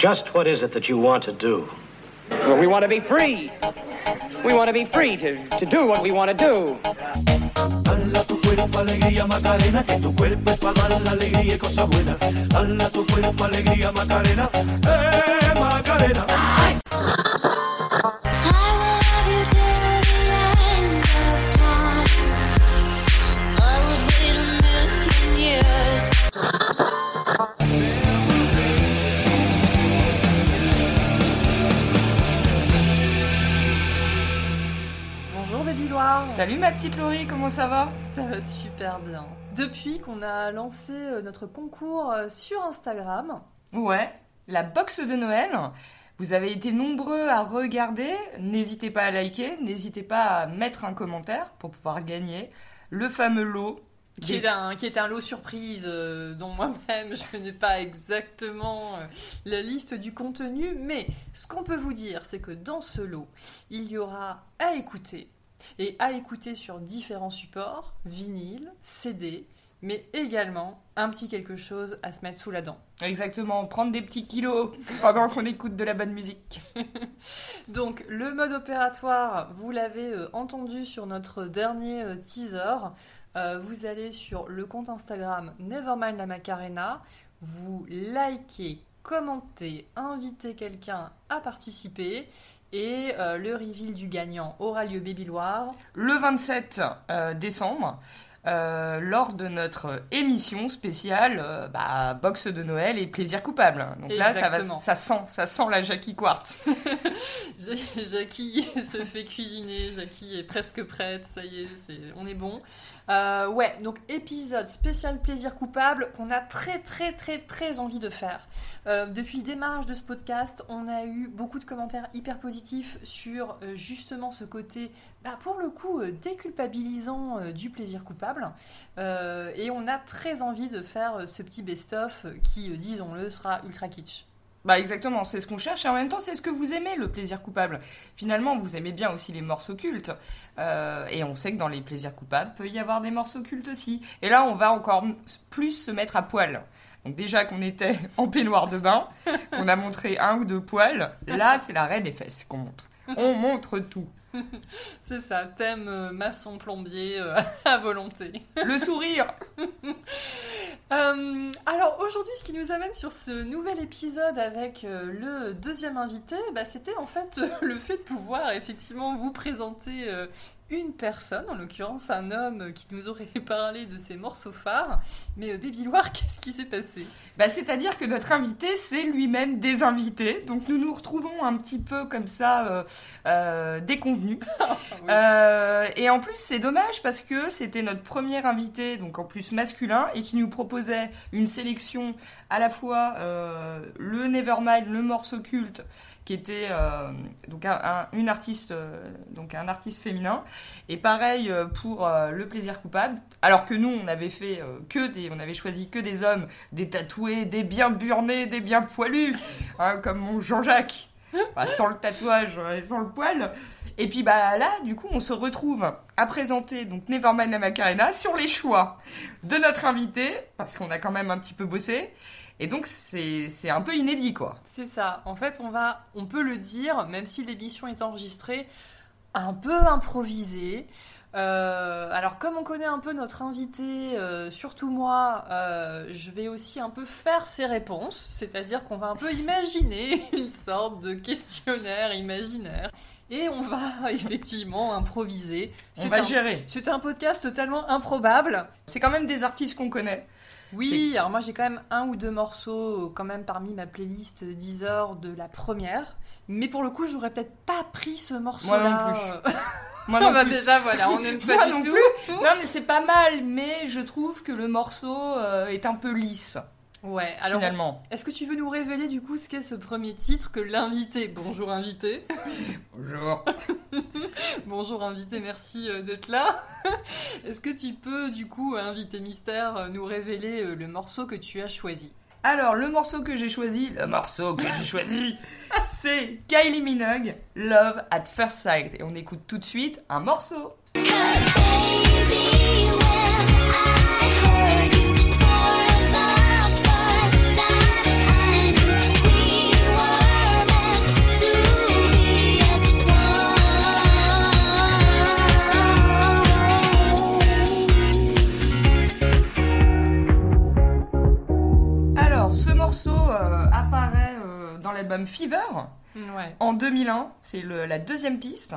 Just what is it that you want to do? Well, we want to be free. We want to be free to, to do what we want to do. Dala tu cuerpo alegría Macarena, que tu cuerpo es para dar la alegría y cosas buenas. Dala tu cuerpo alegría Macarena, eh Macarena. Salut ma petite Laurie, comment ça va? Ça va super bien. Depuis qu'on a lancé euh, notre concours euh, sur Instagram, Ouais, la box de Noël. Vous avez été nombreux à regarder. N'hésitez pas à liker, n'hésitez pas à mettre un commentaire pour pouvoir gagner le fameux lot. qui est, un, qui est un lot surprise euh, dont moi-même je connais pas exactement euh, la liste du contenu, mais ce qu'on peut vous dire, c'est que dans ce lot, il y aura à écouter, et à écouter sur différents supports, vinyle, CD, mais également un petit quelque chose à se mettre sous la dent. Exactement, prendre des petits kilos pendant qu'on écoute de la bonne musique. Donc le mode opératoire, vous l'avez euh, entendu sur notre dernier euh, teaser. Euh, vous allez sur le compte Instagram Nevermind la Macarena, vous likez, commentez, invitez quelqu'un à participer et euh, le reveal du gagnant aura lieu Baby Loire. Le 27 euh, décembre, euh, lors de notre émission spéciale euh, bah, box de Noël et plaisir coupable. Donc là, ça, va, Exactement. ça sent, ça sent la Jackie Quartz. Ja- Jackie se fait cuisiner, Jackie est presque prête, ça y est, on est bon. Euh, ouais, donc épisode spécial plaisir coupable qu'on a très très très très envie de faire. Euh, depuis le démarrage de ce podcast, on a eu beaucoup de commentaires hyper positifs sur euh, justement ce côté, bah, pour le coup, déculpabilisant du plaisir coupable. Et on a très envie de faire ce petit best-of qui, disons-le, sera ultra kitsch. Bah exactement, c'est ce qu'on cherche et en même temps c'est ce que vous aimez, le plaisir coupable. Finalement, vous aimez bien aussi les morceaux cultes. Euh, et on sait que dans les plaisirs coupables, peut y avoir des morceaux cultes aussi. Et là, on va encore plus se mettre à poil. Donc déjà qu'on était en peignoir de bain, qu'on a montré un ou deux poils, là c'est la raie des fesses qu'on montre. On montre tout. C'est ça, thème euh, maçon plombier euh, à volonté. Le sourire Euh, alors aujourd'hui, ce qui nous amène sur ce nouvel épisode avec euh, le deuxième invité, bah, c'était en fait le fait de pouvoir effectivement vous présenter une personne, en l'occurrence un homme qui nous aurait parlé de ses morceaux phares. Mais Baby Loire, qu'est-ce qui s'est passé? Bah, C'est-à-dire que notre invité, c'est lui-même des invités. Donc nous nous retrouvons un petit peu comme ça, euh, euh, déconvenus. Euh, et en plus, c'est dommage parce que c'était notre premier invité, donc en plus masculin, et qui nous proposait une sélection à la fois le Nevermind, le morceau culte, qui était euh, donc un, un- une artiste, euh, donc un artiste féminin, et pareil euh, pour le plaisir coupable. Alors que nous, on avait fait que des, on avait choisi que des hommes, des tatoués, des bien burnés, des bien poilus, hein, comme mon Jean-Jacques, sans le tatouage et sans le poil. Et puis bah là, du coup, on se retrouve à présenter donc Nevermind la Macarena sur les choix de notre invité, parce qu'on a quand même un petit peu bossé. Et donc c'est c'est un peu inédit quoi. C'est ça. En fait, on va, on peut le dire, même si l'émission est enregistrée, un peu improvisée. Euh, alors, comme on connaît un peu notre invité, euh, surtout moi, euh, je vais aussi un peu faire ses réponses, c'est-à-dire qu'on va un peu imaginer une sorte de questionnaire imaginaire, et on va effectivement improviser. On C'est va un- gérer. C'est un podcast totalement improbable. C'est quand même des artistes qu'on connaît. Oui, alors moi j'ai quand même un ou deux morceaux quand même parmi ma playlist Deezer de la première. Mais pour le coup, j'aurais peut-être pas pris ce morceau-là. Moi non plus. Moi non bah plus. déjà, voilà, on n'aime pas Moi du non tout. plus. Non mais c'est pas mal, mais je trouve que le morceau euh, est un peu lisse Ouais, alors finalement. est-ce que tu veux nous révéler du coup ce qu'est ce premier titre que l'invité, bonjour invité, Bonjour. bonjour invité, merci euh, d'être là. Est-ce que tu peux du coup, invité mystère, euh, nous révéler le morceau que tu as choisi? Alors, le morceau que j'ai choisi, le morceau que j'ai choisi, c'est Kylie Minogue, Love at First Sight. Et on écoute tout de suite un morceau. L'album Fever Ouais. en 2001. C'est la deuxième piste.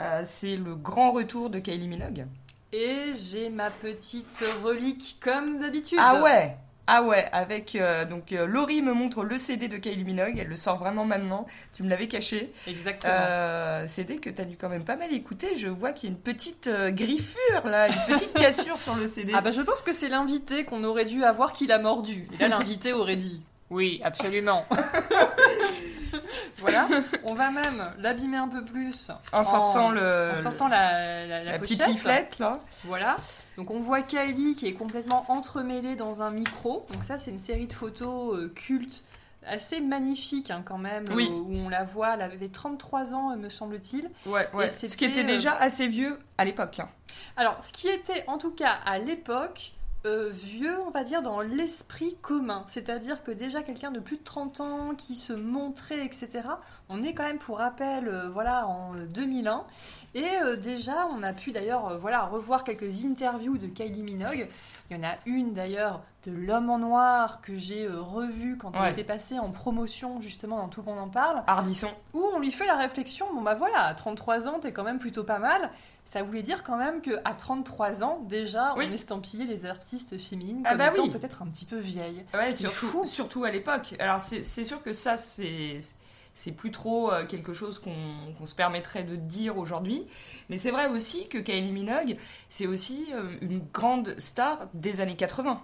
Euh, c'est le grand retour de Kylie Minogue. Et j'ai ma petite relique comme d'habitude. Ah ouais ah ouais, avec euh, donc euh, Laurie me montre le CD de Kylie Minogue, elle le sort vraiment maintenant. Tu me l'avais caché. Exactement. Euh, CD que t'as dû quand même pas mal écouter. Je vois qu'il y a une petite griffure là, une petite cassure sur le CD. Ah bah je pense que c'est l'invité qu'on aurait dû avoir qui l'a mordu. Et là l'invité aurait dit oui, absolument. voilà, on va même l'abîmer un peu plus en sortant le, en sortant la, la, la la petite leaflette là. Voilà. Donc on voit Kylie qui est complètement entremêlée dans un micro. Donc ça c'est une série de photos euh, cultes assez magnifique hein, quand même, Oui. euh, où on la voit, elle avait 33 ans euh, me semble-t-il. Ouais, ouais. Ce qui était euh, déjà assez vieux à l'époque. hein. Alors, ce qui était en tout cas à l'époque euh, vieux, on va dire, dans l'esprit commun. C'est-à-dire que déjà quelqu'un de plus de 30 ans qui se montrait, etc. On est quand même, pour rappel, euh, voilà, en euh, 2001. Et euh, déjà, on a pu d'ailleurs voilà, revoir quelques interviews de Kylie Minogue. Il y en a une d'ailleurs de L'homme en noir que j'ai euh, revue quand Ouais. elle était passée en promotion, justement, dans Tout le monde en parle Hardisson. où on lui fait la réflexion, bon bah voilà, à 33 ans, t'es quand même plutôt pas mal. Ça voulait dire quand même que à 33 ans, déjà, Oui. on estampillait les artistes féminines Ah comme bah étant oui. peut-être un petit peu vieilles. Ouais, surtout, fou. surtout à l'époque. Alors c'est sûr que ça, c'est c'est plus trop euh, quelque chose qu'on se permettrait de dire aujourd'hui. Mais c'est vrai aussi que Kylie Minogue, c'est aussi euh, une grande star des années 80.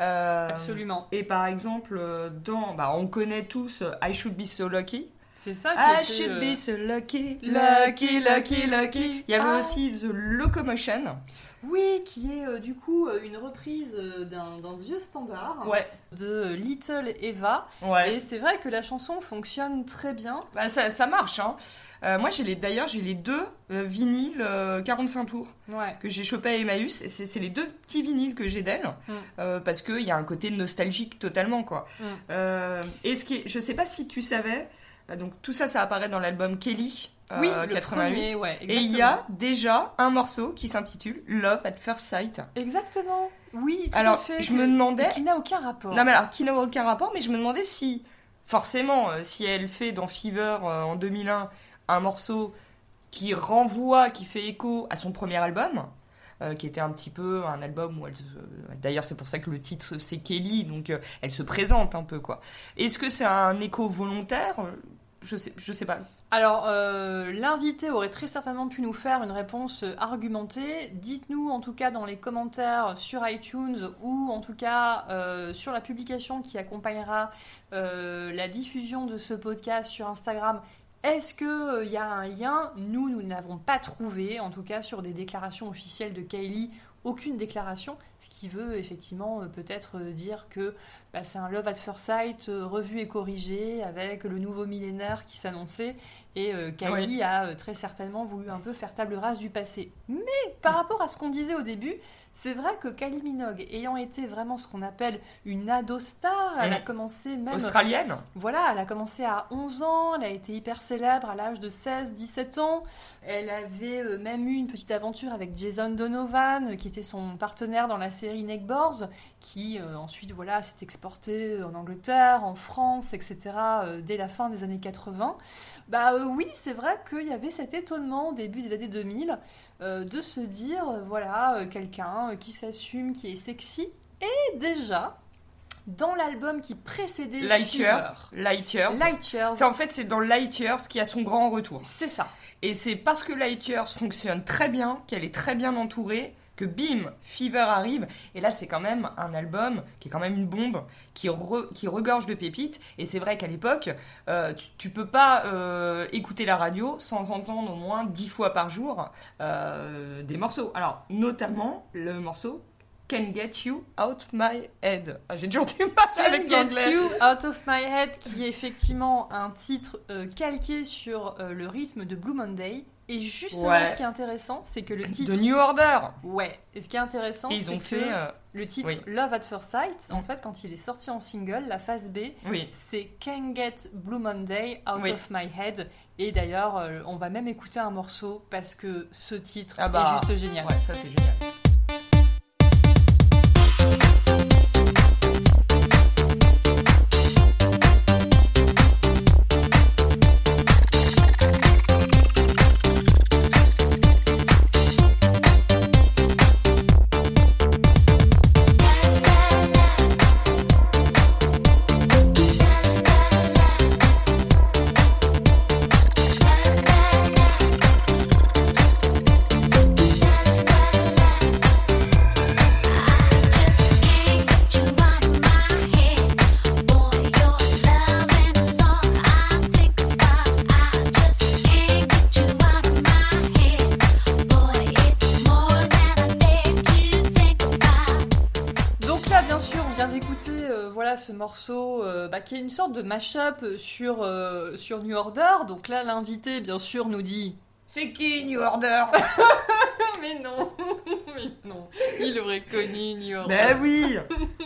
Euh, Absolument. Et par exemple, dans, bah, on connaît tous I Should Be So Lucky. C'est ça qui I était, should euh, be so lucky, Lucky, lucky, lucky. Il y avait Ah. aussi The Locomotion. Oui, qui est euh, du coup euh, une reprise euh, d'un d'un vieux standard Ouais, de Little Eva. ouais. Et c'est vrai que la chanson fonctionne très bien. Bah, ça, ça marche. Hein. Euh, moi, j'ai les, d'ailleurs, j'ai les deux euh, vinyles euh, 45 tours Ouais. que j'ai chopé à Emmaüs. Et c'est, c'est les deux petits vinyles que j'ai d'elle. Mm. parce qu'il y a un côté nostalgique totalement, quoi. Mm. Et ce qui est, je sais pas si tu savais, donc tout ça, ça apparaît dans l'album Kelly. euh, oui, le 88. premier, ouais. Et il y a déjà un morceau qui s'intitule Love at First Sight. Exactement. Oui, tout Alors, à fait. je me demandais- Qui n'a aucun rapport. Non, mais alors, qui n'a aucun rapport, mais je me demandais si, forcément, euh, si elle fait dans Fever euh, en 2001 un morceau qui renvoie, qui fait écho à son premier album, euh, qui était un petit peu un album où elle. D'ailleurs, c'est pour ça que le titre c'est Kelly, donc euh, elle se présente un peu, quoi. Est-ce que c'est un écho volontaire? Je sais, je sais pas. Alors, euh, l'invité aurait très certainement pu nous faire une réponse euh, argumentée. Dites-nous en tout cas dans les commentaires sur iTunes ou en tout cas euh, sur la publication qui accompagnera la diffusion de ce podcast sur Instagram. Est-ce qu'il y a un lien? Nous, nous n'avons pas trouvé, en tout cas sur des déclarations officielles de Kylie, aucune déclaration, ce qui veut effectivement euh, peut-être euh, dire que bah, c'est un Love at First Sight euh, revu et corrigé avec le nouveau millénaire qui s'annonçait et euh, Kylie a très certainement voulu un peu faire table rase du passé. Mais par rapport à ce qu'on disait au début, c'est vrai que Kylie Minogue, ayant été vraiment ce qu'on appelle une ado star, elle a Mhm. commencé même Australienne voilà, elle a commencé à 11 ans, elle a été hyper célèbre à l'âge de 16-17 ans. Elle avait euh, même eu une petite aventure avec Jason Donovan, euh, qui était son partenaire dans la série Neckboards, qui euh, ensuite voilà, s'est exporté en Angleterre, en France, etc. euh, dès la fin des années 80. Bah euh, oui, c'est vrai qu'il y avait cet étonnement au début des années 2000 euh, de se dire, euh, voilà, euh, quelqu'un qui s'assume, qui est sexy. Et déjà, dans l'album qui précédait Light Fever, Years. Light Years. Light Years. C'est en fait c'est dans Light Years qui a son grand retour. C'est ça. Et c'est parce que Light Years fonctionne très bien, qu'elle est très bien entourée, que bim, Fever arrive. Et là, c'est quand même un album qui est quand même une bombe, qui, re- qui regorge de pépites. Et c'est vrai qu'à l'époque, euh, tu, tu peux pas euh, écouter la radio sans entendre au moins dix fois par jour euh, des morceaux. Alors, notamment le morceau Can Get You Out My Head. Ah, J'ai toujours du mal avec Get. You Out of My Head, qui est effectivement un titre euh, calqué sur euh, le rythme de Blue Monday. Et justement, Ouais. ce qui est intéressant, c'est que le titre. De New Order. Ouais. Et ce qui est intéressant, c'est ont que fait. euh, le titre oui. Love at First Sight, en Mm. fait, quand il est sorti en single, la phase B, oui. c'est Can't Get Blue Monday Out Oui. of My Head. Et d'ailleurs, euh, on va même écouter un morceau parce que ce titre Ah bah, est juste génial. Ouais, ça c'est génial. Morceau euh, bah, qui est une sorte de mash-up sur, euh, sur New Order. Donc là, l'invité, bien sûr, nous dit C'est qui New Order? Mais non Mais non Il aurait connu New Order. Ben oui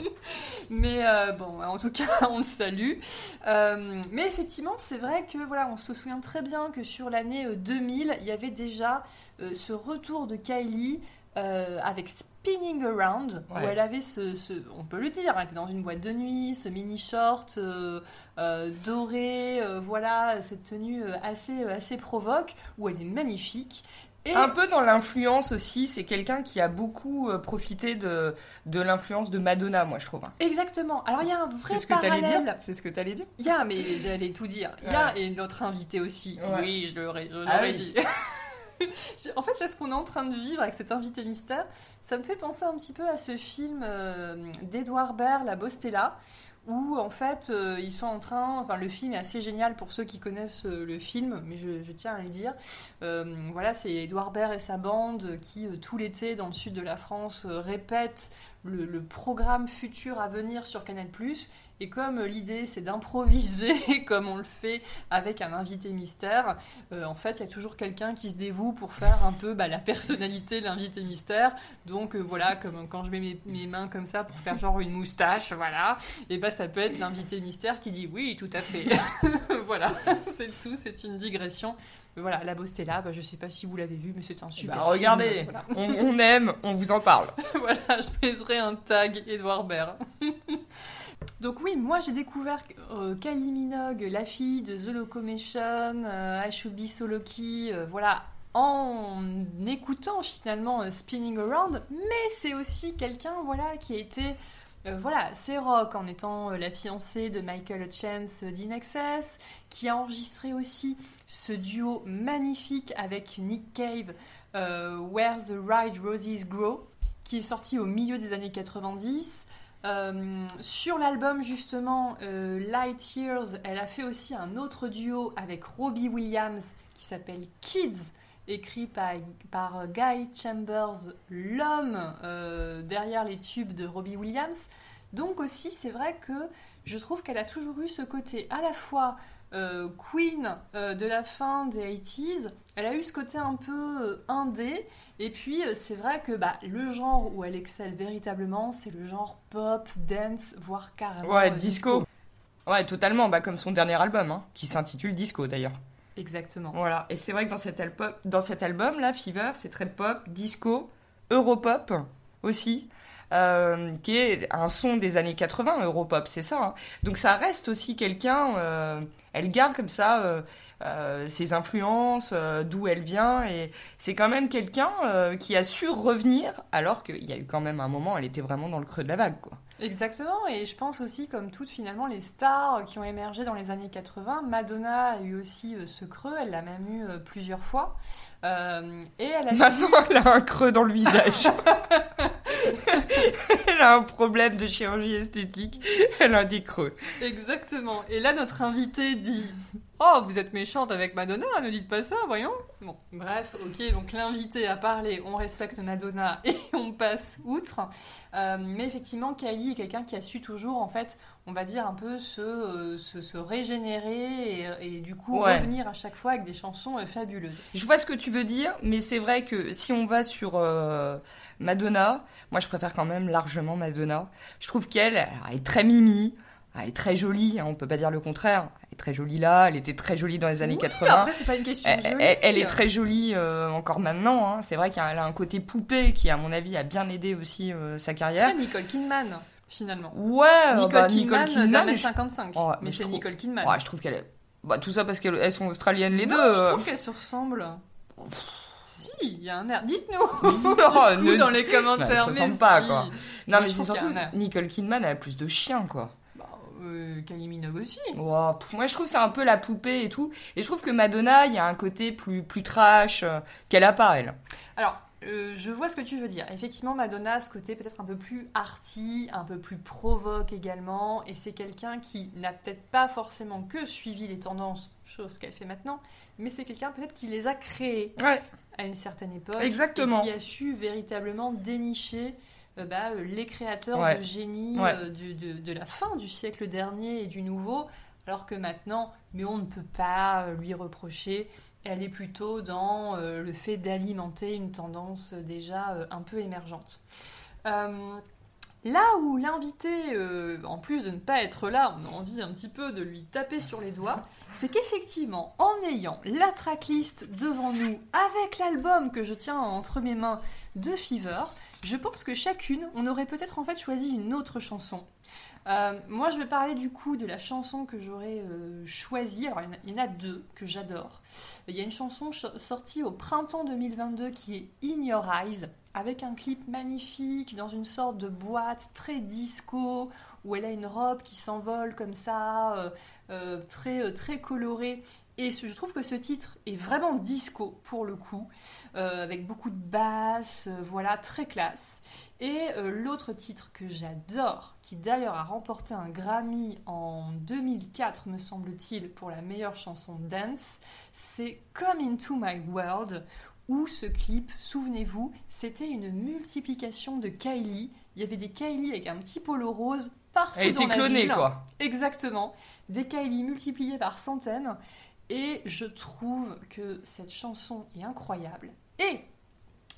Mais euh, bon, en tout cas, on le salue. Euh, mais effectivement, c'est vrai que voilà, on se souvient très bien que sur l'année euh, 2000, il y avait déjà euh, ce retour de Kylie euh, avec Spinning Around, où elle avait ce, ce- on peut le dire, elle était dans une boîte de nuit, ce mini short euh, euh, doré, voilà, cette tenue assez, assez provoque, où elle est magnifique. Et Un peu dans l'influence aussi, c'est quelqu'un qui a beaucoup profité de, de l'influence de Madonna, moi je trouve. exactement. Alors il y a un vrai C'est ce parallèle. dire C'est ce que t'allais dire Il y a, mais j'allais tout dire. Il y a, et notre invité aussi. Ouais. Oui, je l'aurais Ah oui. dit. en fait, là, ce qu'on est en train de vivre avec cet invité mystère, ça me fait penser un petit peu à ce film euh, d'Edouard Baird, La Bostella, où en fait, euh, ils sont en train. Enfin, le film est assez génial pour ceux qui connaissent euh, le film, mais je, tiens à le dire. Voilà, c'est Edouard Baird et sa bande qui, tout l'été, dans le sud de la France, répètent le, programme futur à venir sur Canal+. Et comme l'idée c'est d'improviser comme on le fait avec un invité mystère, euh, en fait il y a toujours quelqu'un qui se dévoue pour faire un peu bah, la personnalité de l'invité mystère. Donc euh, voilà, comme quand je mets mes, mes mains comme ça pour faire genre une moustache, voilà, et bah ça peut être l'invité mystère qui dit oui tout à fait. voilà, c'est tout, c'est une digression. Mais Voilà, La Bostella, bah, je sais pas si vous l'avez vu, mais c'est un super Bah, film, regardez, voilà. on, on aime, on vous en parle. voilà, je mettrai un tag Edouard Baird. Donc oui, moi j'ai découvert euh, Kylie Minogue, la fille de The Locomotion, euh, I Should Be So Lucky, euh, voilà, en écoutant finalement euh, Spinning Around, mais c'est aussi quelqu'un voilà qui a été euh, voilà, c'est rock en étant euh, la fiancée de Michael Hutchence euh, qui a enregistré aussi ce duo magnifique avec Nick Cave, euh, Where the Right Roses Grow, qui est sorti au milieu des années 90. Euh, sur l'album justement Light Years, elle a fait aussi un autre duo avec Robbie Williams qui s'appelle Kids, écrit par, par Guy Chambers, l'homme euh, derrière les tubes de Robbie Williams. Donc aussi, c'est vrai que je trouve qu'elle a toujours eu ce côté à la fois euh, Queen euh, de la fin des 80s, elle a eu ce côté un peu indé, et puis c'est vrai que bah, le genre où elle excelle véritablement, c'est le genre pop, dance, voire carrément Ouais, disco. Ouais, totalement, bah, comme son dernier album, hein, qui s'intitule Disco d'ailleurs. Exactement. Voilà, et c'est vrai que dans cet, album, là, Fever, c'est très pop, disco, europop aussi, euh, qui est un son des années 80, europop, c'est ça. hein. Donc ça reste aussi quelqu'un, euh, elle garde comme ça euh, ses influences, d'où elle vient, et c'est quand même quelqu'un qui a su revenir, alors qu'il y a eu quand même un moment, elle était vraiment dans le creux de la vague, quoi. Exactement, et je pense aussi, comme toutes finalement les stars qui ont émergé dans les années 80, Madonna a eu aussi euh, ce creux, elle l'a même eu euh, plusieurs fois. Euh, et elle a Maintenant, elle a un creux dans le visage. elle a un problème de chirurgie esthétique. Elle a des creux. Exactement. Et là, notre invité dit Oh, vous êtes méchante avec Madonna, ne dites pas ça, voyons. Bon, bref, ok, donc l'invité a parlé, on respecte Madonna et on passe outre. Euh, mais effectivement, Kylie est quelqu'un qui a su toujours, en fait, on va dire un peu se, euh, se, se régénérer et, et du coup Ouais. revenir à chaque fois avec des chansons euh, fabuleuses. Je vois ce que tu veux dire, mais c'est vrai que si on va sur euh, Madonna, moi je préfère quand même largement Madonna. Je trouve qu'elle elle est très mimi, elle est très jolie, hein, on peut pas dire le contraire. Elle est très jolie là, elle était très jolie dans les années Oui, 80. Après, c'est pas une question Elle, de jolie. elle- elle est très jolie euh, encore maintenant. hein. C'est vrai qu'elle a un côté poupée qui, à mon avis, a bien aidé aussi euh, sa carrière. Très Nicole Kidman, finalement. Ouais, Nicole bah, Kidman, Kidman, je- 55. Oh, mais mais c'est trouve- Nicole Kidman. Ouais, je trouve qu'elle est. Bah, tout ça parce qu'elles sont australiennes les Non, deux. je euh. trouve qu'elles se ressemblent. Si, il y a un air. Dites-nous ne- dans les Bah, commentaires. se mais pas, si. quoi. Non, mais je c'est surtout. Nicole Kidman, elle a plus de chiens, quoi. Bah, euh, Kylie Minogue aussi. Pff, moi, je trouve que c'est un peu la poupée et tout. Et je trouve que Madonna, il y a un côté plus, plus trash euh, qu'elle a pas, elle. Alors, euh, je vois ce que tu veux dire. Effectivement, Madonna a ce côté peut-être un peu plus arty, un peu plus provoque également. Et c'est quelqu'un qui n'a peut-être pas forcément que suivi les tendances, chose qu'elle fait maintenant, mais c'est quelqu'un peut-être qui les a créées Ouais. à une certaine époque. Exactement. Et qui a su véritablement dénicher euh, bah, euh, les créateurs Ouais. de génie Ouais. de, de la fin du siècle dernier et du nouveau, alors que maintenant, mais on ne peut pas lui reprocher. Elle est plutôt dans euh, le fait d'alimenter une tendance euh, déjà euh, un peu émergente. Là où l'invité, en plus de ne pas être là, on a envie un petit peu de lui taper sur les doigts, c'est qu'effectivement, en ayant la tracklist devant nous, avec l'album que je tiens entre mes mains de Fever, je pense que chacune, on aurait peut-être en fait choisi une autre chanson. Euh, moi, je vais parler du coup de la chanson que j'aurais euh, choisie. Alors, il y en a- deux que j'adore. Il y a une chanson ch- sortie au printemps 2022 qui est In Your Eyes, avec un clip magnifique dans une sorte de boîte très disco, où elle a une robe qui s'envole comme ça, euh, très, très colorée. Et ce- je trouve que ce titre est vraiment disco pour le coup, euh, avec beaucoup de basses, euh, voilà, très classe. Et euh, l'autre titre que j'adore, qui d'ailleurs a remporté un Grammy en 2004, me semble-t-il, pour la meilleure chanson dance, c'est Come Into My World, où ce clip, souvenez-vous, c'était une multiplication de Kylie. Il y avait des Kylie avec un petit polo rose partout Elle dans était la clonée, ville. quoi. Exactement. Des Kylie multipliés par centaines. Et je trouve que cette chanson est incroyable. Et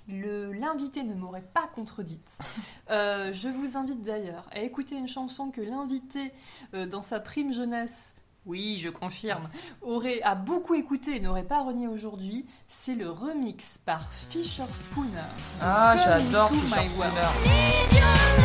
le- l'invité ne m'aurait pas contredite. Euh, je vous invite d'ailleurs à écouter une chanson que l'invité, euh, dans sa prime jeunesse, oui, je confirme, aurait a beaucoup écouté et n'aurait pas renié aujourd'hui. C'est le remix par Fisher Spooner. Ah, j'adore Fisher. Spooner.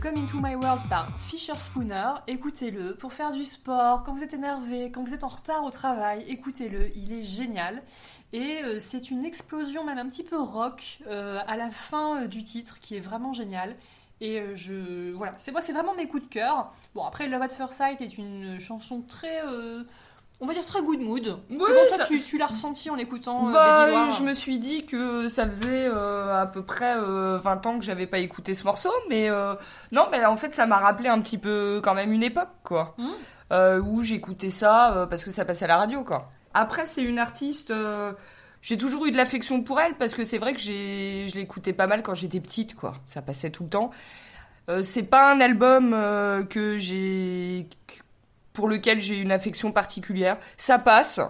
Come Into My World par Fisher Spooner. Écoutez-le pour faire du sport, quand vous êtes énervé, quand vous êtes en retard au travail, écoutez-le, il est génial. Et euh, c'est une explosion même un petit peu rock euh, à la fin euh, du titre qui est vraiment génial. Et je voilà, c'est moi c'est vraiment mes coups de cœur. Bon après Love at First Sight est une chanson très on va dire très good mood. Oui, Comment toi ça- tu, tu l'as ressenti en écoutant euh, Bah, Baby je me suis dit que ça faisait euh, à peu près euh, 20 ans que j'avais pas écouté ce morceau, mais euh, non, mais en fait, ça m'a rappelé un petit peu quand même une époque, quoi. Euh, où j'écoutais ça parce que ça passait à la radio, quoi. Après, c'est une artiste. j'ai toujours eu de l'affection pour elle parce que c'est vrai que j'ai, je l'écoutais pas mal quand j'étais petite, quoi. Ça passait tout le temps. C'est pas un album que j'ai pour lequel j'ai une affection particulière. Ça passe,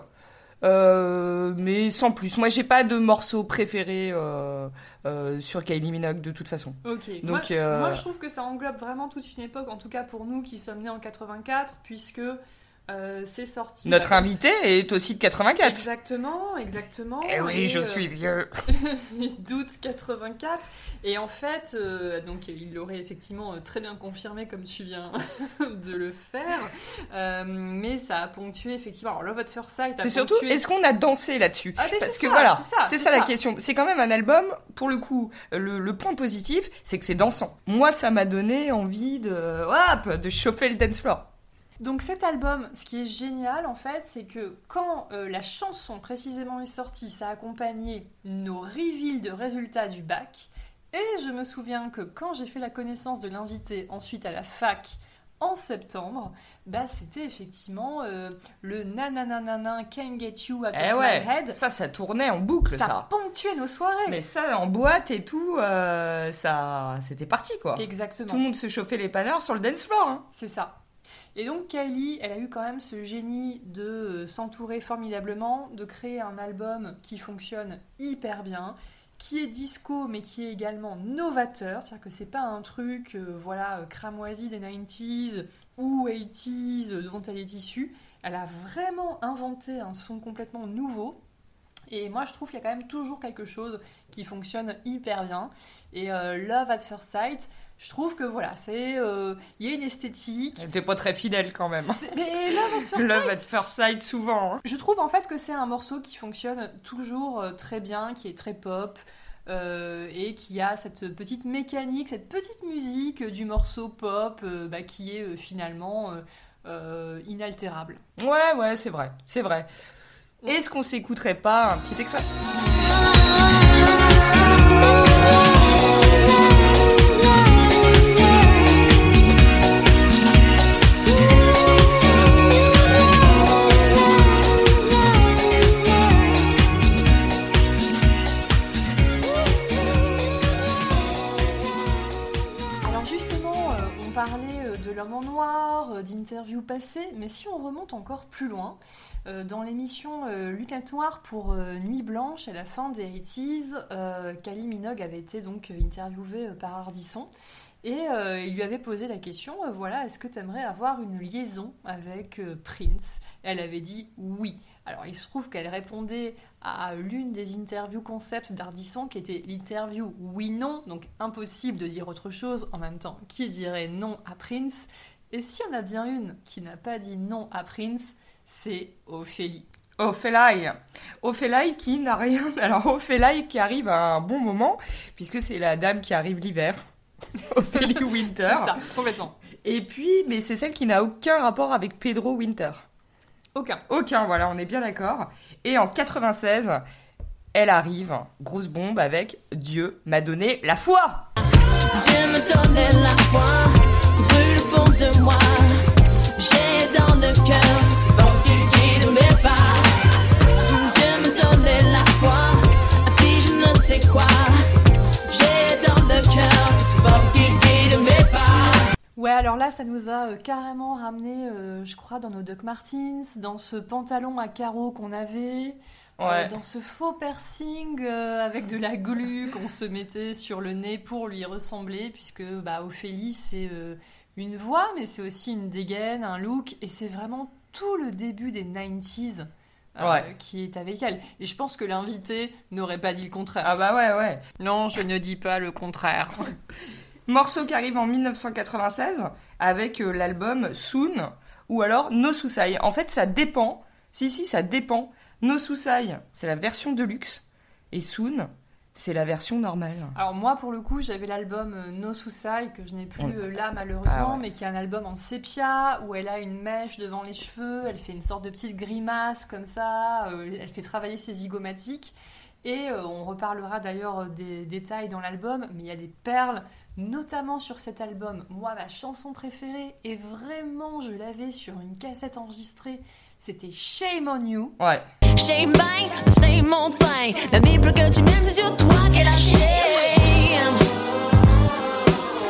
euh, mais sans plus. Moi, j'ai pas de morceau préféré euh, euh, sur Kylie Minogue de toute façon. Ok. Donc, moi, moi, je trouve que ça englobe vraiment toute une époque, en tout cas pour nous qui sommes nés en 84, puisque euh, c'est sorti. Notre bah, invité est aussi de 84. Exactement, exactement. Eh oui, Et, je euh, suis vieux. d'août 84. Et en fait, euh, donc il l'aurait effectivement euh, très bien confirmé comme tu viens de le faire. Euh, mais ça a ponctué effectivement. Alors Love at First Sight C'est surtout, est-ce qu'on a dansé là-dessus Ah, Parce que ça, voilà, c'est ça, la question. C'est quand même un album, pour le coup, le, le point positif, c'est que c'est dansant. Moi, ça m'a donné envie de, hop, de chauffer le dance floor. Donc cet album, ce qui est génial en fait, c'est que quand euh, la chanson précisément est sortie, ça a accompagné nos reveals de résultats du bac. Et je me souviens que quand j'ai fait la connaissance de l'invité ensuite à la fac en septembre, bah c'était effectivement euh, le nananananan Can't Get You Out Eh of ouais, My Head. ça, ça tournait en boucle, Ça ça. ponctuait nos soirées. Mais ça, en boîte et tout, euh, ça, c'était parti, quoi. Exactement. Tout le monde se chauffait les panneurs sur le dance floor. hein. C'est ça. Et donc Kylie, elle a eu quand même ce génie de euh, s'entourer formidablement, de créer un album qui fonctionne hyper bien, qui est disco mais qui est également novateur, c'est-à-dire que c'est pas un truc euh, voilà euh, cramoisi des 90s ou 80s euh, dont elle est issue. Elle a vraiment inventé un son complètement nouveau. Et moi, je trouve qu'il y a quand même toujours quelque chose qui fonctionne hyper bien. Et Love at First Sight, je trouve que voilà, c'est euh, il y a une esthétique. Elle était pas très fidèle quand même. Mais Love at First Sight, Love at first sight souvent. hein. je trouve en fait que c'est un morceau qui fonctionne toujours euh, très bien, qui est très pop. euh, et qui a cette petite mécanique, cette petite musique du morceau pop euh, bah, qui est finalement inaltérable. Ouais, ouais, c'est vrai, c'est vrai. Est-ce qu'on s'écouterait pas un petit extrait? Mais si on remonte encore plus loin, euh, dans l'émission euh, pour euh, Nuit Blanche, à la fin des 80s, euh, Kylie Minogue avait été donc interviewée par Ardisson. Et il lui avait posé la question, voilà, est-ce que tu aimerais avoir une liaison avec Prince? Elle avait dit oui. Alors il se trouve qu'elle répondait à l'une des interviews concepts d'Ardisson, qui était l'interview oui-non, donc impossible de dire autre chose en même temps. Qui dirait non à Prince Et s'il y en a bien une qui n'a pas dit non à Prince, c'est Ophélie. Ophélie. Ophélie qui n'a rien. Alors, Ophélie qui arrive à un bon moment, puisque c'est la dame qui arrive l'hiver. Ophélie C'est Winter. ça, complètement. Et puis, mais c'est celle qui n'a aucun rapport avec Pedro Winter. Aucun. Aucun, voilà, on est bien d'accord. Et en 96, elle arrive, grosse bombe, avec Dieu m'a donné la foi. Dieu me donnait la foi de moi. J'ai dans le cœur cette force qui guide mes pas. Dieu me donnait la foi, puis je ne sais quoi. J'ai dans le cœur cette force qui guide mes pas. Ouais, alors là, ça nous a euh, carrément ramené, euh, je crois, dans nos Doc Martens, dans ce pantalon à carreaux qu'on avait, euh, Ouais. dans ce faux piercing euh, avec de la glu qu'on se mettait sur le nez pour lui ressembler, puisque bah, Ophélie, c'est euh, une voix, mais c'est aussi une dégaine, un look, et c'est vraiment tout le début des 90s. euh, Ouais. qui est avec elle. Et je pense que l'invité n'aurait pas dit le contraire. Ah bah ouais, ouais. Non, je ne dis pas le contraire. Morceau qui arrive en 1996 avec euh, l'album Soon ou alors No Susai. En fait, ça dépend. Si, si, ça dépend. No Susai, c'est la version de luxe. Et Soon, c'est la version normale. Alors moi pour le coup j'avais l'album euh, No Susai que je n'ai plus Ouais. euh, là malheureusement Ah ouais. mais qui est un album en sépia où elle a une mèche devant les cheveux, elle fait une sorte de petite grimace comme ça, euh, elle fait travailler ses zygomatiques et euh, on reparlera d'ailleurs des détails dans l'album mais il y a des perles notamment sur cet album. Moi ma chanson préférée et vraiment je l'avais sur une cassette enregistrée c'était Shame on You. Ouais. Shame bang, same old thing. La libre que tu mènes, c'est sur toi qu'elle a shame.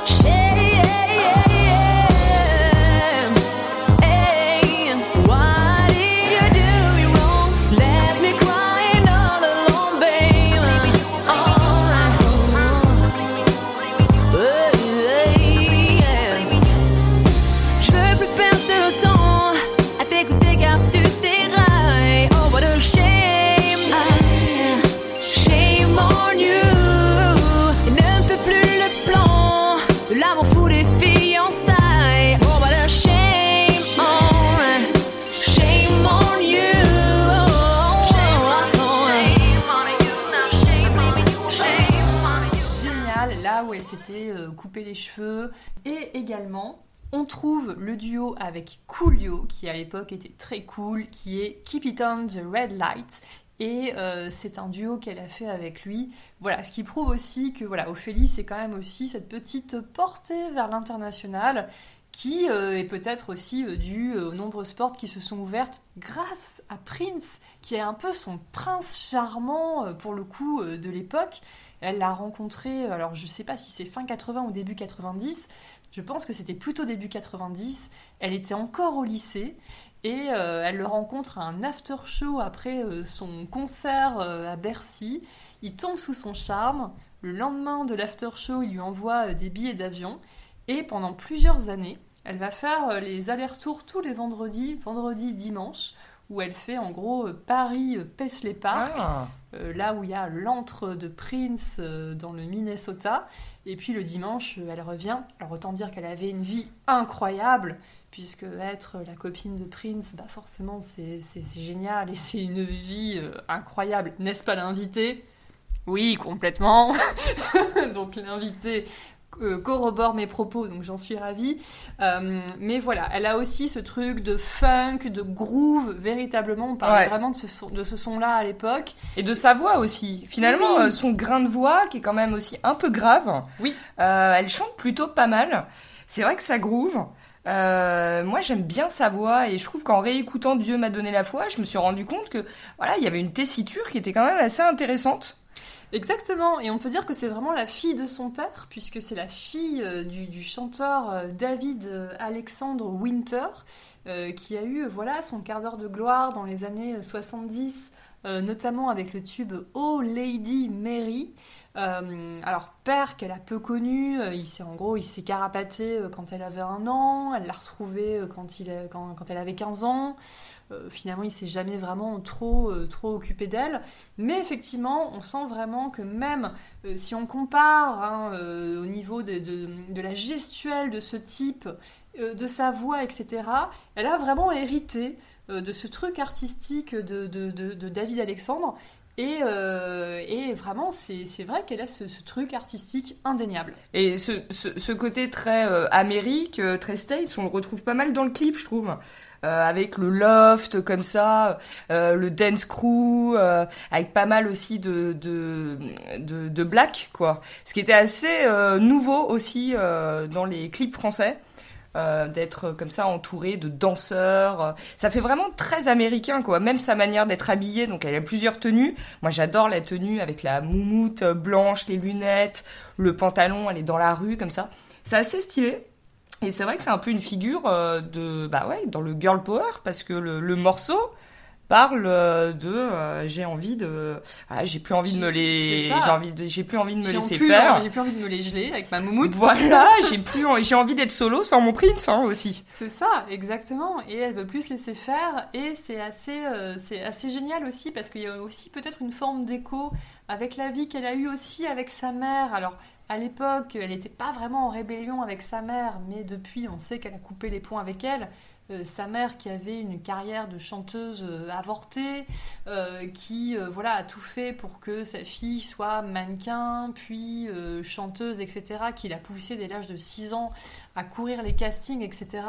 Shame. Oh, génial, là où elle s'était euh, coupé les cheveux. Et également, on trouve le duo avec Coolio, qui à l'époque était très cool, qui est Keep It On the Red Light. Et euh, c'est un duo qu'elle a fait avec lui. Voilà, ce qui prouve aussi que voilà, Ophélie, c'est quand même aussi cette petite portée vers l'international. qui euh, est peut-être aussi euh, due aux nombreuses portes qui se sont ouvertes grâce à Prince, qui est un peu son prince charmant pour le coup de l'époque. Elle l'a rencontré, alors je sais pas si c'est fin 80 ou début 90, je pense que c'était plutôt début 90. Elle était encore au lycée et euh, elle le rencontre à un after show après euh, son concert euh, à Bercy. Il tombe sous son charme. Le lendemain de l'after show, il lui envoie des billets d'avion et pendant plusieurs années, elle va faire les allers-retours tous les vendredis, vendredi, dimanche, où elle fait en gros euh, Paris-Paisley Park Ah. euh, là où il y a l'antre de Prince euh, dans le Minnesota. Et puis le dimanche, euh, elle revient. Alors autant dire qu'elle avait une vie incroyable, puisque être la copine de Prince, bah forcément c'est génial et c'est une vie euh, incroyable. N'est-ce pas l'invité? Oui, complètement. donc l'invité euh, corrobore mes propos, donc j'en suis ravie. Euh, mais voilà, elle a aussi ce truc de funk, de groove, véritablement. On parlait Ouais. vraiment de ce, son- de ce son-là à l'époque. Et de sa voix aussi. Finalement, Oui. euh, son grain de voix, qui est quand même aussi un peu grave. Oui. Euh, elle chante plutôt pas mal. C'est vrai que ça groove. Euh, moi, j'aime bien sa voix et je trouve qu'en réécoutant Dieu m'a donné la foi, je me suis rendu compte que voilà, il y avait une tessiture qui était quand même assez intéressante. Exactement, et on peut dire que c'est vraiment la fille de son père, puisque c'est la fille euh, du, chanteur euh, David euh, Alexandre Winter, qui a eu voilà son quart d'heure de gloire dans les années euh, 70, euh, notamment avec le tube Oh Lady Mary. Euh, alors père qu'elle a peu connu, euh, il s'est en gros il s'est carapaté euh, quand elle avait un an, elle l'a retrouvé euh, quand, elle avait 15 ans. Euh, finalement, il s'est jamais vraiment trop, euh, trop occupé d'elle. Mais effectivement, on sent vraiment que même euh, si on compare hein, euh, au niveau de, la gestuelle de ce type, euh, de sa voix, etc., elle a vraiment hérité euh, de ce truc artistique de, de- de- David Alexandre. Et, euh, et vraiment, c'est vrai qu'elle a ce, truc artistique indéniable. Et ce, ce, côté très euh, Amérique, euh, très States, on le retrouve pas mal dans le clip, je trouve. Euh, avec le loft comme ça, euh, le dance crew, euh, avec pas mal aussi de, de, de, black, quoi. Ce qui était assez euh, nouveau aussi euh, dans les clips français. Euh, d'être comme ça entouré de danseurs. Ça fait vraiment très américain, quoi. Même sa manière d'être habillée. Donc, elle a plusieurs tenues. Moi, j'adore la tenue avec la moumoute blanche, les lunettes, le pantalon. Elle est dans la rue, comme ça. C'est assez stylé. Et c'est vrai que c'est un peu une figure euh, de, bah ouais, dans le girl power, parce que le morceau parle de, j'ai envie de, ah, j'ai plus envie de me les, j'ai envie de, j'ai plus envie de me laisser plus, faire. J'ai plus envie de me les geler avec ma moumoute. Voilà, j'ai plus, j'ai envie d'être solo sans mon prince hein, aussi. C'est ça, exactement. Et elle veut plus se laisser faire. Et c'est assez, euh, c'est assez génial aussi parce qu'il y a aussi peut-être une forme d'écho avec la vie qu'elle a eue aussi avec sa mère. Alors, à l'époque, elle n'était pas vraiment en rébellion avec sa mère, mais depuis, on sait qu'elle a coupé les ponts avec elle. Euh, sa mère qui avait une carrière de chanteuse euh, avortée, euh, qui voilà a tout fait pour que sa fille soit mannequin, puis chanteuse, etc., qui l'a poussée dès l'âge de 6 ans à courir les castings, etc.,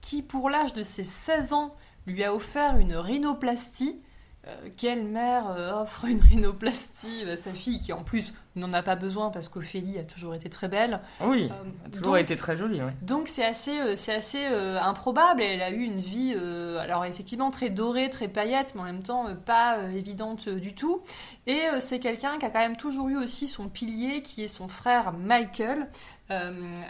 qui pour l'âge de ses 16 ans lui a offert une rhinoplastie. Euh, quelle mère euh, offre une rhinoplastie à sa fille qui en plus n'en a pas besoin parce qu'Ophélie a toujours été très belle. Oui, Euh, a toujours donc- été très jolie, ouais. donc c'est assez, euh, c'est assez improbable. Elle a eu une vie, alors effectivement très dorée, très paillette, mais en même temps pas évidente du tout. Et c'est quelqu'un qui a quand même toujours eu aussi son pilier, qui est son frère Michael,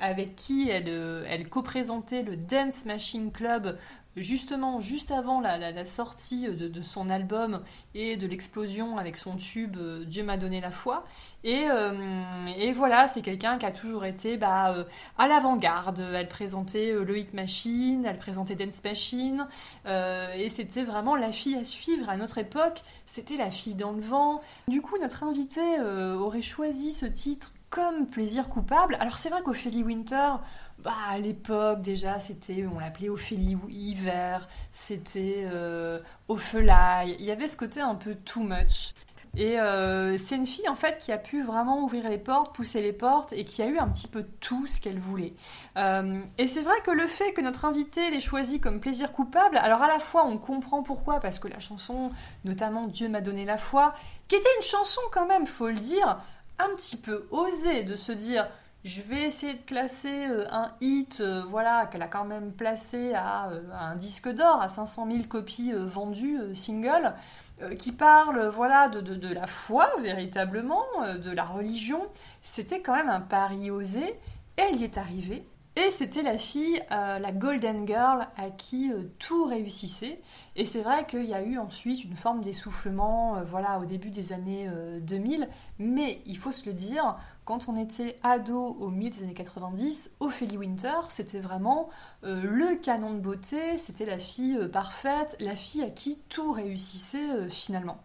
avec qui elle, elle co-présentait le Dance Machine Club. Justement, juste avant la, sortie de, son album et de l'explosion avec son tube euh, Dieu m'a donné la foi. Et, euh, et voilà, c'est quelqu'un qui a toujours été bah, euh, à l'avant-garde. Elle présentait le Hit Machine, elle présentait Dance Machine, et c'était vraiment la fille à suivre. À notre époque, c'était la fille dans le vent. Du coup, notre invité aurait choisi ce titre comme plaisir coupable. Alors c'est vrai qu'Ophélie Winter, bah, à l'époque déjà, c'était, on l'appelait Ophélie Hiver, c'était euh. Il y avait ce côté un peu too much. Et euh, c'est une fille en fait qui a pu vraiment ouvrir les portes, pousser les portes et qui a eu un petit peu tout ce qu'elle voulait. Euh, et c'est vrai que le fait que notre invité l'ait choisi comme plaisir coupable, alors à la fois on comprend pourquoi, parce que la chanson, notamment Dieu m'a donné la foi, qui était une chanson quand même, faut le dire, un petit peu osée de se dire Je vais essayer de classer euh, un hit, euh, voilà, qu'elle a quand même placé à, euh, un disque d'or, à 500 000 copies vendues, single, qui parle, voilà, de, la foi, véritablement, de la religion. C'était quand même un pari osé. Elle y est arrivée. Et c'était la fille, la Golden Girl, à qui tout réussissait. Et c'est vrai qu'il y a eu ensuite une forme d'essoufflement, voilà, au début des années euh, 2000. Mais il faut se le dire, quand on était ado au milieu des années 90, Ophélie Winter, c'était vraiment euh, le canon de beauté, c'était la fille euh, parfaite, la fille à qui tout réussissait euh, finalement.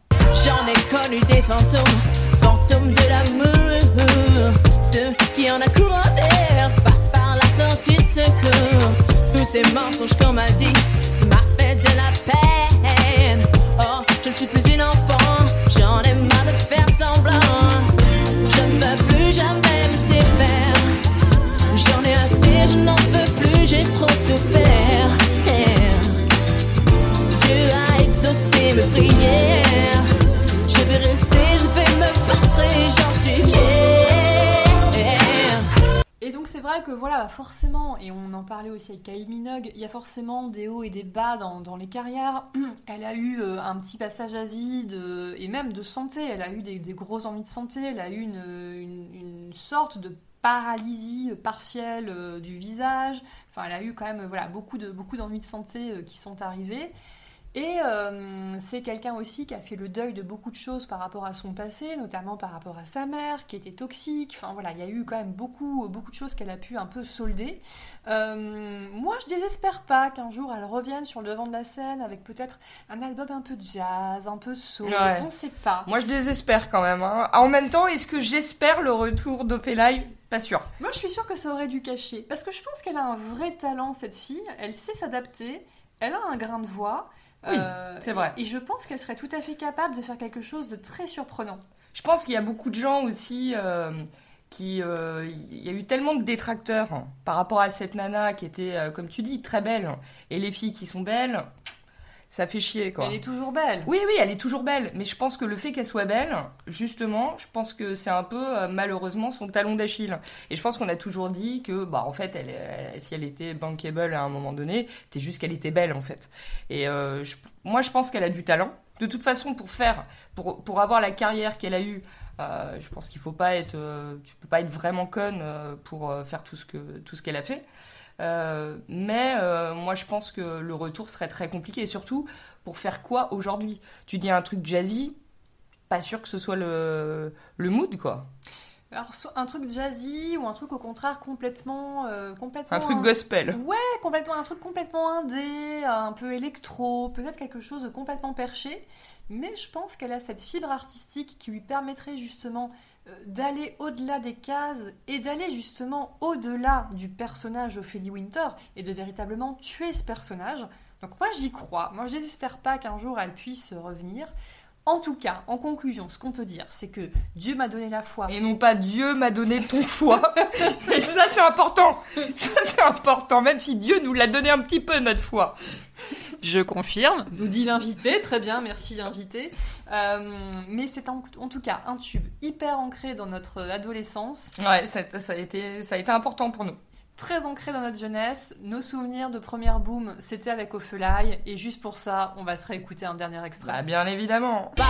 J'en ai connu des fantômes, fantômes de l'amour. Ceux qui en a courant d'air passent par la sortie de secours. Tous ces mensonges qu'on m'a dit, ça m'a fait de la peine. Oh, je ne suis plus une enfant, j'en ai marre jamais me séparer. J'en ai assez, je n'en veux plus, j'ai trop que voilà, forcément, et on en parlait aussi avec Kylie Minogue, il y a forcément des hauts et des bas dans, dans les carrières. Elle a eu euh, un petit passage à vide, euh, et même de santé, elle a eu des, des grosses envies de santé, elle a eu une, une- sorte de paralysie partielle euh, du visage. Enfin, elle a eu quand même euh, voilà, beaucoup de beaucoup de santé euh, qui sont arrivées. Et euh, c'est quelqu'un aussi qui a fait le deuil de beaucoup de choses par rapport à son passé, notamment par rapport à sa mère qui était toxique. Enfin voilà, il y a eu quand même beaucoup, beaucoup de choses qu'elle a pu un peu solder. Euh, moi, je désespère pas qu'un jour elle revienne sur le devant de la scène avec peut-être un album un peu jazz, un peu soul. Ouais. On sait pas. Moi, je désespère quand même. hein. En même temps, est-ce que j'espère le retour d'Ophélie? Pas sûr. Moi, je suis sûre que ça aurait dû cacher. Parce que je pense qu'elle a un vrai talent, cette fille. Elle sait s'adapter. Elle a un grain de voix. Oui, Euh, c'est vrai. Et, et je pense qu'elle serait tout à fait capable de faire quelque chose de très surprenant. Je pense qu'il y a beaucoup de gens aussi euh, qui. euh, Il y a eu tellement de détracteurs hein, par rapport à cette nana qui était, comme tu dis, très belle. Et les filles qui sont belles, ça fait chier, quoi. Elle est toujours belle. Oui, oui, elle est toujours belle, mais je pense que le fait qu'elle soit belle, justement, je pense que c'est un peu euh, malheureusement son talon d'Achille. Et je pense qu'on a toujours dit que, bah, en fait, elle, euh, si elle était bankable à un moment donné, c'était juste qu'elle était belle, en fait. Et euh, je- moi, je pense qu'elle a du talent. De toute façon, pour faire, pour, pour avoir la carrière qu'elle a eue, euh, je pense qu'il faut pas être, euh, tu peux pas être vraiment conne pour faire tout ce que tout ce qu'elle a fait. Euh, mais euh, moi, je pense que le retour serait très compliqué. Et surtout, pour faire quoi aujourd'hui? Tu dis un truc jazzy, pas sûr que ce soit le, le mood, quoi. Alors, un truc jazzy ou un truc au contraire complètement. euh, complètement Un truc gospel. Ouais, complètement, un truc complètement indé, un peu électro, peut-être quelque chose de complètement perché. Mais je pense qu'elle a cette fibre artistique qui lui permettrait justement euh, d'aller au-delà des cases et d'aller justement au-delà du personnage Ophélie Winter et de véritablement tuer ce personnage. Donc moi j'y crois, moi je désespère pas qu'un jour elle puisse revenir. En tout cas, en conclusion, ce qu'on peut dire, c'est que Dieu m'a donné la foi. Et non pas Dieu m'a donné ton foie. Et ça, c'est important. Ça, c'est important. Même si Dieu nous l'a donné un petit peu, notre foi. Je confirme, nous dit l'invité, très bien, merci l'invité. Euh, mais c'est en, en tout cas un tube hyper ancré dans notre adolescence, Ouais, ça, ça a été, ça a été important pour nous. Très ancré dans notre jeunesse. Nos souvenirs de première boom, c'était avec Ophélie, et juste pour ça, on va se réécouter un dernier extrait. Bah, bien évidemment. Dieu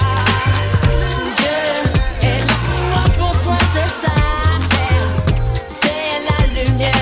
est là pour toi, c'est ça. C'est la lumière